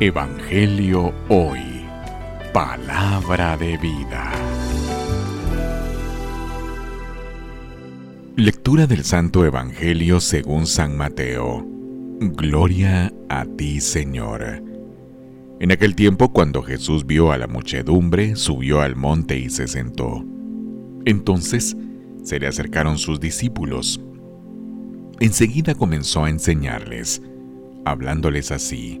Evangelio Hoy. Palabra de vida. Lectura del Santo Evangelio según San Mateo. Gloria a ti, Señor. En aquel tiempo, cuando Jesús vio a la muchedumbre, subió al monte y se sentó. Entonces se le acercaron sus discípulos. Enseguida comenzó a enseñarles, hablándoles así.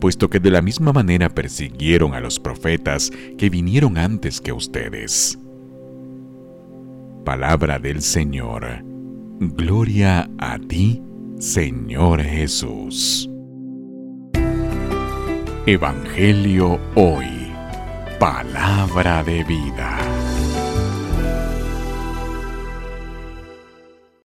puesto que de la misma manera persiguieron a los profetas que vinieron antes que ustedes. Palabra del Señor. Gloria a ti, Señor Jesús. Evangelio hoy. Palabra de vida.